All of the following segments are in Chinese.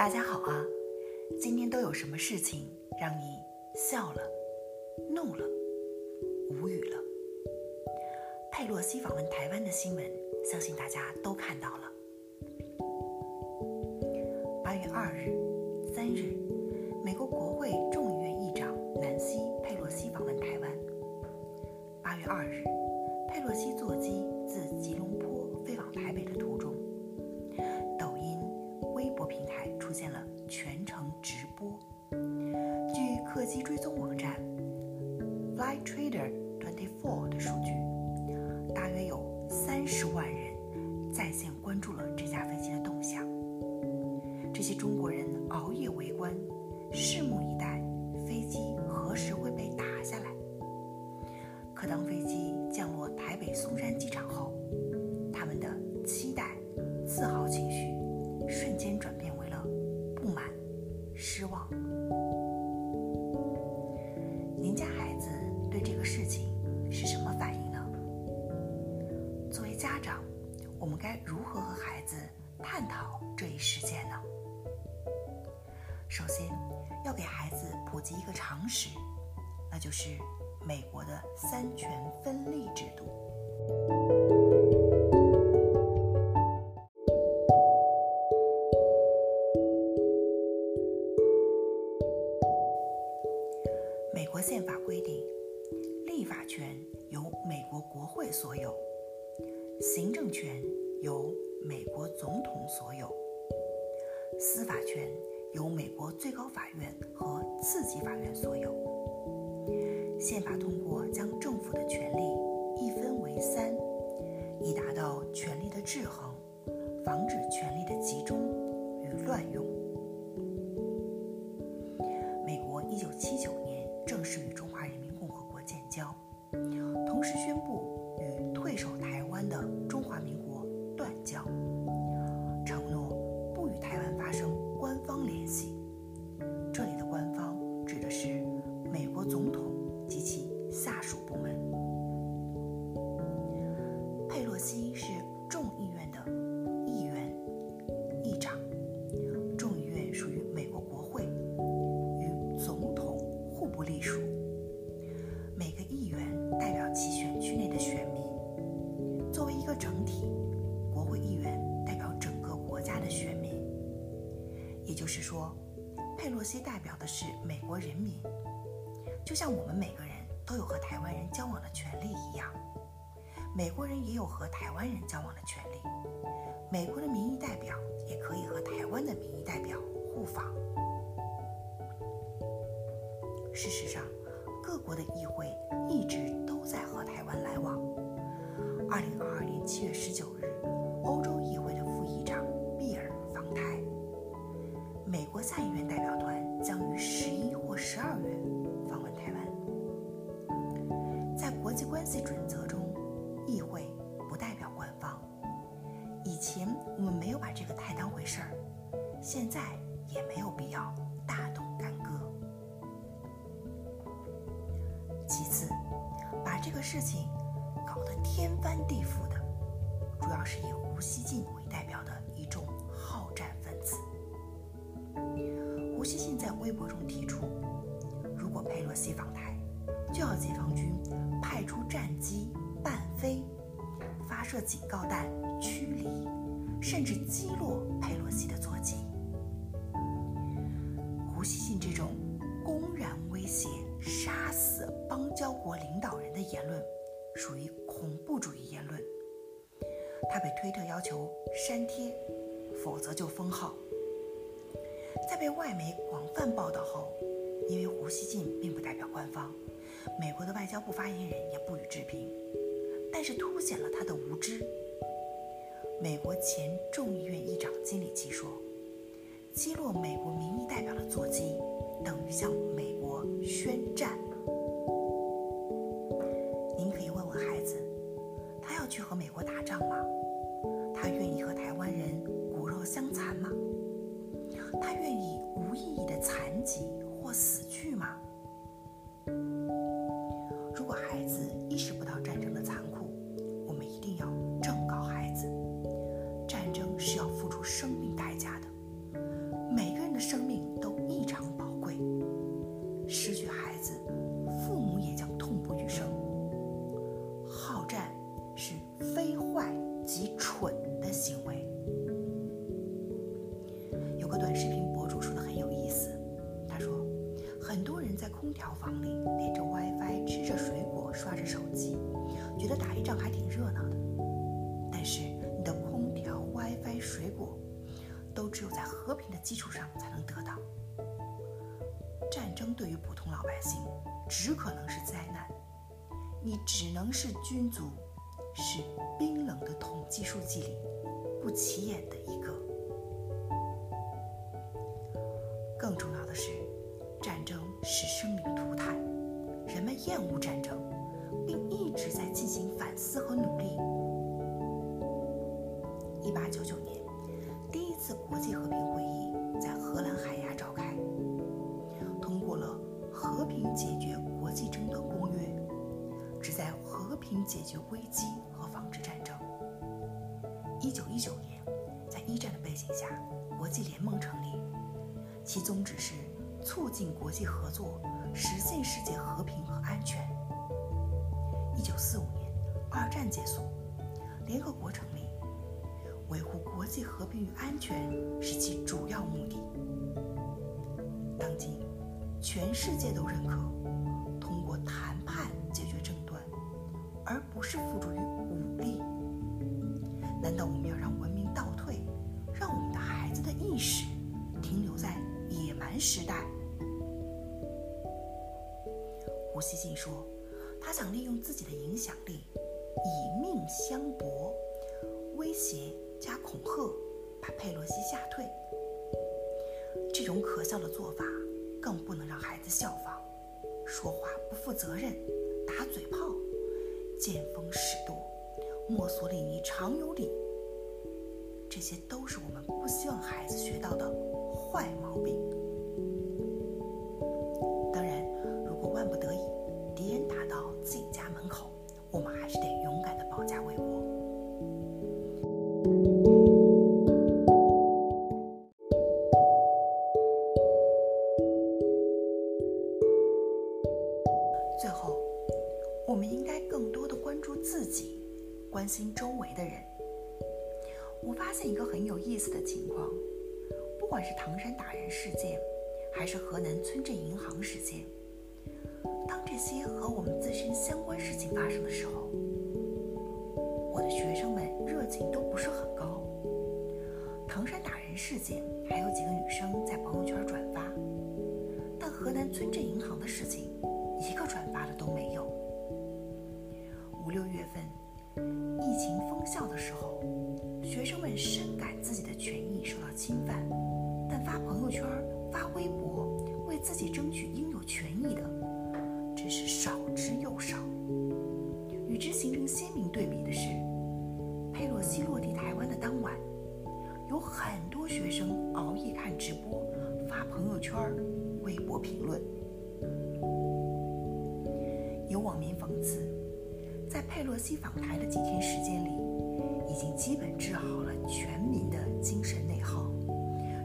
大家好啊！今天都有什么事情让你笑了、怒了、无语了？佩洛西访问台湾的新闻，相信大家都看到了。八月二日、三日，美国国会众议院议长南希·佩洛西访问台湾。八月二日，佩洛西坐机自吉隆坡飞往台北的途中。later. 我们该如何和孩子探讨这一事件呢？首先，要给孩子普及一个常识，那就是美国的三权分立制度。权由美国总统所有，司法权由美国最高法院和次级法院所有。宪法通过将政府的权力一分为三，以达到权力的制衡，防止权力的集中与乱用。一样，美国人也有和台湾人交往的权利。美国的民意代表也可以和台湾的民意代表互访。事实上，各国的议会一直都在和台湾来往。二零二二年七月十九日，欧洲议会的副议长比尔访台。美国下议院代表团将于十一或十二月关系准则中，议会不代表官方。以前我们没有把这个太当回事儿，现在也没有必要大动干戈。其次，把。这个事情搞得天翻地覆的，主要是以胡锡进为代表的一众好战分子。胡锡进在微博中提出，如果佩洛西访台，就要解放军派出战机伴飞，发射警告弹驱离，甚至击落佩洛西的座机。胡锡进这种公然威胁。杀死邦交国领导人的言论属于恐怖主义言论，他被推特要求删帖，否则就封号。在被外媒广泛报道后，因为胡锡进并不代表官方，美国的外交部发言人也不予置评，但是凸显了他的无知。美国前众议院议长金里奇说：“击落美国民意代表的座机，等于向美国。”宣战。您可以问问孩子，他要去和美国打仗吗？他愿意和台湾人骨肉相残吗？他愿意无意义的残疾或死去吗？空调房里连着 wifi 吃着水果刷着手机。觉得打一仗还挺热闹的。但是你的空调 wifi 水果都只有在和平的基础上才能得到。战争对于普通老百姓只可能是灾难。你只能是君主是冰冷的统计数据里不起眼的一个。更重要的是战争使生灵涂炭，人们厌恶战争，并一直在进行反思和努力。一八九九年，第一次国际和平会议在荷兰海牙召开，通过了《和平解决国际争端公约》，旨在和平解决危机和防止战争。一九一九年，在一战的背景下，国际联盟成立。其宗旨是促进国际合作，实现世界和平和安全。一九四五年，二战结束，联合国成立，维护国际和平与安全是其主要目的。当今，全世界都认可通过谈判解决争端，而不是付诸于武力。难道我们要让文明倒退，让我们的孩子的意识停留在？野蛮时代，胡锡进说，他想利用自己的影响力，以命相搏，威胁加恐吓，把佩洛西吓退。这种可笑的做法，更不能让孩子效仿。说话不负责任，打嘴炮，见风使舵，墨索里尼常有理。这些都是我们不希望孩子学到的坏毛病。我发现一个很有意思的情况，不管是唐山打人事件，还是河南村镇银行事件，当这些和我们自身相关事情发生的时候，我的学生们热情都不是很高。唐山打人事件还有几个女生在朋友圈转发，但河南村镇银行的事情一个转发的都没有。自己争取应有权益的，真是少之又少。与之形成鲜明对比的是，佩洛西落地台湾的当晚，有很多学生熬夜看直播、发朋友圈、微博评论。有网民讽刺，在佩洛西访台的几天时间里。已经基本治好了全民的精神内耗，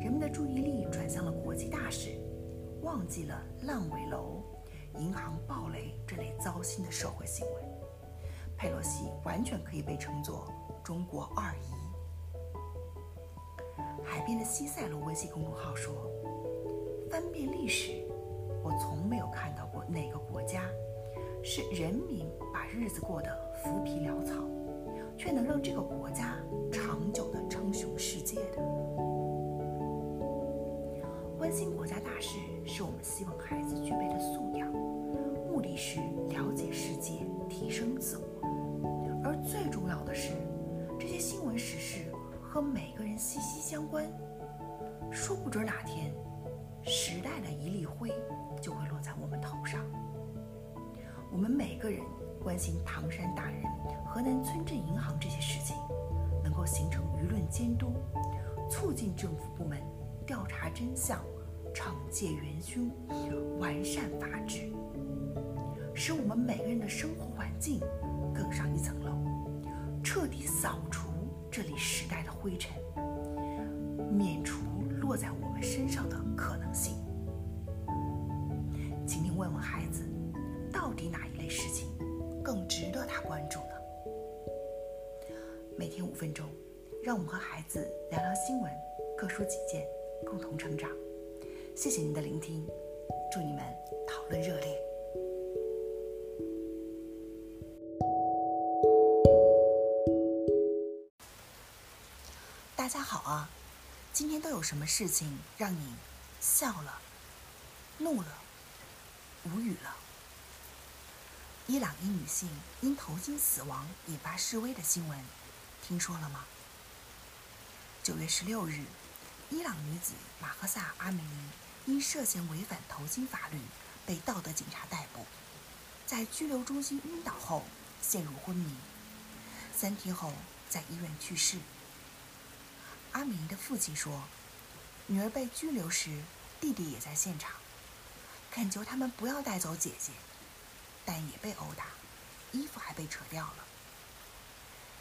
人们的注意力转向了国际大事，忘记了烂尾楼、银行暴雷这类糟心的社会新闻。佩洛西完全可以被称作中国二姨。海边的西塞罗微信公众号说：“翻遍历史，我从没有看到过哪个国家是人民把日子过得浮皮潦草。”却能让这个国家长久的称雄世界的。关心国家大事是我们希望孩子具备的素养，目的是了解世界，提升自我。而最重要的是，这些新闻时事和每个人息息相关，说不准哪天，时代的一粒灰就会落在我们头上。我们每个人。关心唐山打人、河南村镇银行这些事情，能够形成舆论监督，促进政府部门调查真相、惩戒元凶、完善法治，使我们每个人的生活环境更上一层楼，彻底扫除这里时代的灰尘，免除落在我们身上的可能性。请您问问孩子，到底哪一类事情？更值得他关注呢。每天五分钟，让我们和孩子聊聊新闻，各抒己见，共同成长。谢谢您的聆听祝你们讨论热烈。大家好啊今天都有什么事情让你笑了怒了无语了？伊朗一女性因头巾死亡引发示威的新闻听说了吗？九月十六日伊朗女子马赫萨·阿米尼因涉嫌违反头巾法律被道德警察逮捕，在拘留中心晕倒后陷入昏迷，三天后在医院去世。阿米尼的父亲说，女儿被拘留时，弟弟也在现场，恳求他们不要带走姐姐，但也被殴打，衣服还被扯掉了。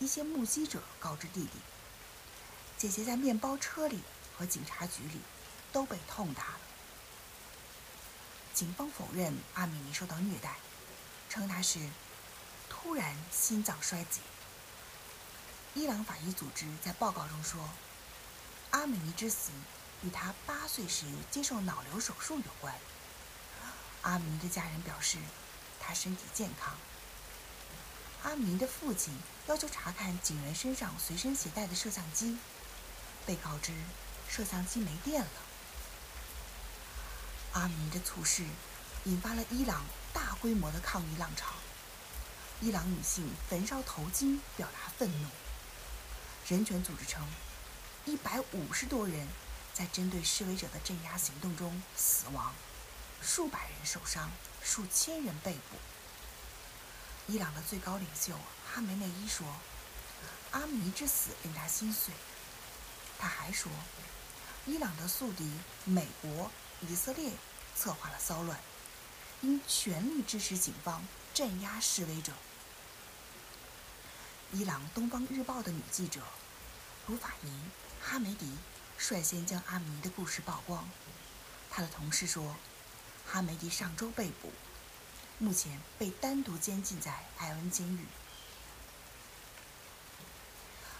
一些目击者告知弟弟。姐姐在面包车里和警察局里都被痛打了。警方否认阿米尼受到虐待，称她是突然心脏衰竭。伊朗法医组织在报告中说，阿米尼之死与她八岁时接受脑瘤手术有关。阿米尼的家人表示，她身体健康。阿米尼的父亲要求查看警员身上随身携带的摄像机。被告知摄像机没电了。阿米尼的猝逝引发了伊朗大规模的抗议浪潮。伊朗女性焚烧头巾表达愤怒。人权组织称，一百五十多人在针对示威者的镇压行动中死亡，数百人受伤，数千人被捕。伊朗的最高领袖哈梅内伊说：“阿米尼之死令他心碎。”他还说，伊朗的宿敌美国、以色列策划了骚乱，应全力支持警方镇压示威者。伊朗《东方日报》的女记者鲁法尼·哈梅迪率先将阿米尼的故事曝光。他的同事说，哈梅迪上周被捕，目前被单独监禁在艾恩监狱。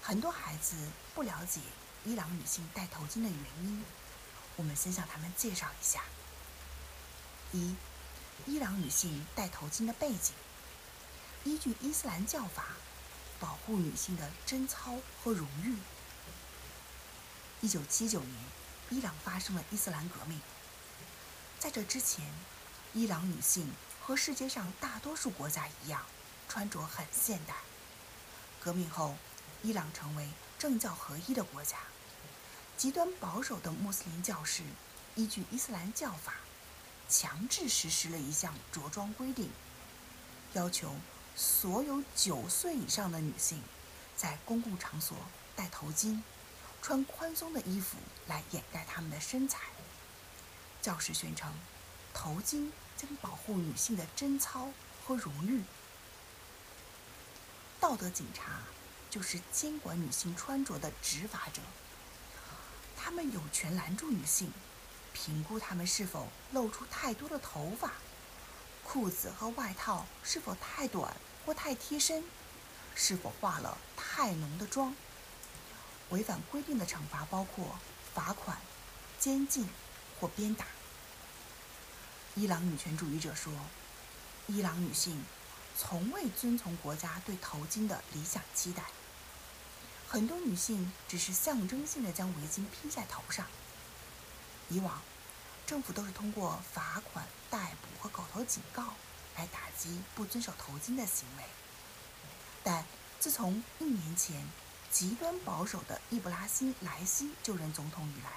很多孩子不了解。伊朗女性戴头巾的原因，我们先向他们介绍一下：一、伊朗女性戴头巾的背景。依据伊斯兰教法，保护女性的贞操和荣誉。一九七九年，伊朗发生了伊斯兰革命。在这之前，伊朗女性和世界上大多数国家一样，穿着很现代。革命后，伊朗成为政教合一的国家。极端保守的穆斯林教士依据伊斯兰教法，强制实施了一项着装规定，要求所有九岁以上的女性在公共场所戴头巾，穿宽松的衣服来掩盖她们的身材。教士宣称，头巾将保护女性的贞操和荣誉。道德警察就是监管女性穿着的执法者。他们有权拦住女性，评估她们是否露出太多的头发，裤子和外套是否太短或太贴身，是否化了太浓的妆。违反规定的惩罚包括罚款、监禁或鞭打。伊朗女权主义者说，伊朗女性从未遵从国家对头巾的理想期待。很多女性只是象征性的将围巾披在头上。以往，政府都是通过罚款、逮捕和口头警告来打击不遵守头巾的行为。但自从一年前极端保守的伊布拉辛·莱西就任总统以来，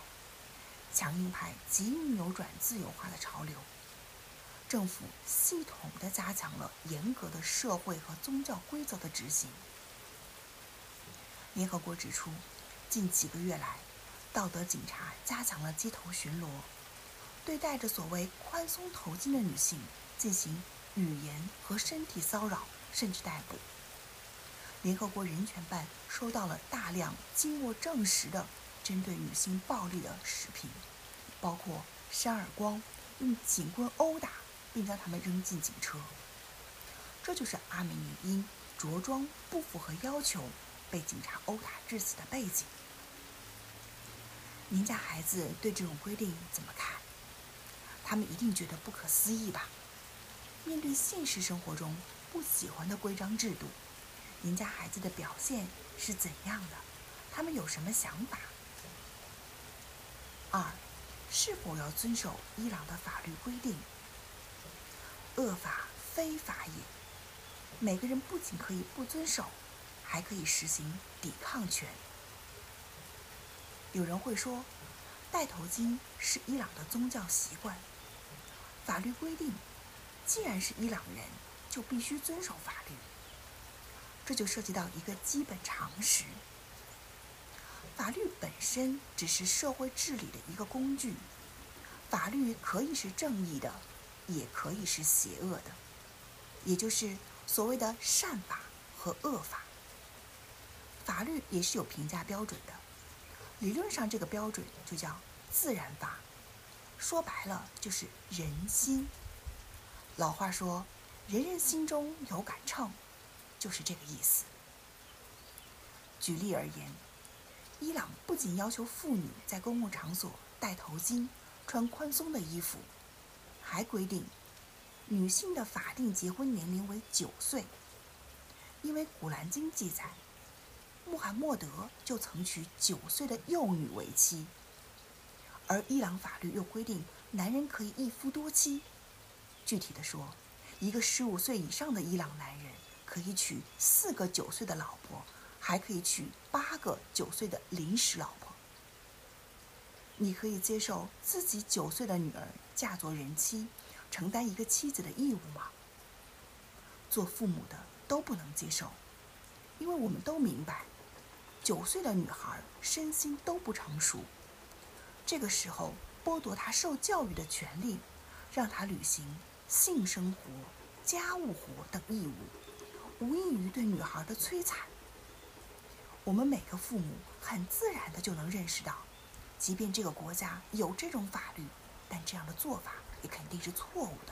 强硬派急于扭转自由化的潮流，政府系统地加强了严格的社会和宗教规则的执行。联合国指出，近几个月来，道德警察加强了街头巡逻，对戴着所谓宽松头巾的女性进行语言和身体骚扰，甚至逮捕。联合国人权办收到了大量经过证实的针对女性暴力的视频，包括扇耳光、用警棍殴打，并将她们扔进警车。这就是阿美女因着装不符合要求。被警察殴打致死的背景，您家孩子对这种规定怎么看？他们一定觉得不可思议吧？面对现实生活中不喜欢的规章制度，您家孩子的表现是怎样的？他们有什么想法？二，是否要遵守伊朗的法律规定？恶法非法也，每个人不仅可以不遵守，还可以实行抵抗权。有人会说，戴头巾是伊朗的宗教习惯，法律规定，既然是伊朗人，就必须遵守法律。这就涉及到一个基本常识。法律本身只是社会治理的一个工具，法律可以是正义的，也可以是邪恶的，也就是所谓的善法和恶法。法律也是有评价标准的，理论上这个标准就叫自然法，说白了就是人心。老话说，人人心中有杆秤，就是这个意思。举例而言。伊朗不仅要求妇女在公共场所戴头巾、穿宽松的衣服，还规定女性的法定结婚年龄为九岁。因为《古兰经》记载，穆罕默德就曾娶九岁的幼女为妻。而伊朗法律又规定，男人可以一夫多妻。具体的说，一个十五岁以上的伊朗男人可以娶四个九岁的老婆。还可以娶八个九岁的临时老婆。你可以接受自己九岁的女儿嫁作人妻，承担一个妻子的义务吗？做父母的都不能接受，因为我们都明白，九岁的女孩身心都不成熟，这个时候剥夺她受教育的权利，让她履行性生活、家务活等义务，无异于对女孩的摧残。我们每个父母很自然的就能认识到，即便这个国家有这种法律，但这样的做法也肯定是错误的。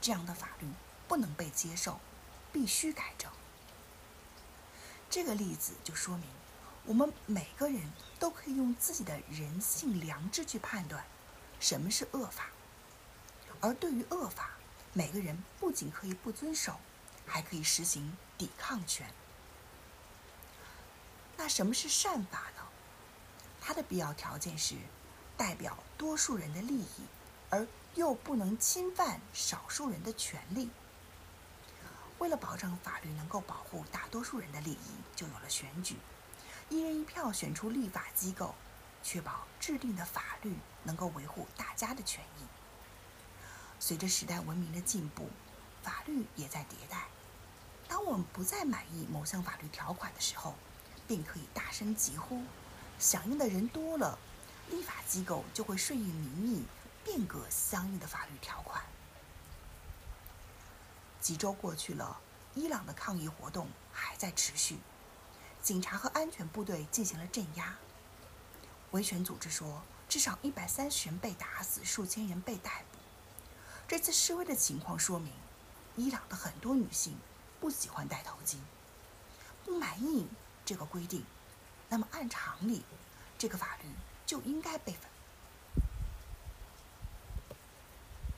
这样的法律不能被接受，必须改正。这个例子就说明，我们每个人都可以用自己的人性良知去判断，什么是恶法。而对于恶法，每个人不仅可以不遵守，还可以实行抵抗权。那什么是善法呢？它的必要条件是代表多数人的利益，而又不能侵犯少数人的权利。为了保证法律能够保护大多数人的利益，就有了选举，一人一票选出立法机构，确保制定的法律能够维护大家的权益。随着时代文明的进步，法律也在迭代。当我们不再满意某项法律条款的时候，便可以大声疾呼，响应的人多了，立法机构就会顺应民意，变革相应的法律条款。几周过去了，伊朗的抗议活动还在持续，警察和安全部队进行了镇压。维权组织说，至少一百三十人被打死，数千人被逮捕。这次示威的情况说明，伊朗的很多女性不喜欢戴头巾，不满意。这个规定，那么按常理，这个法律就应该被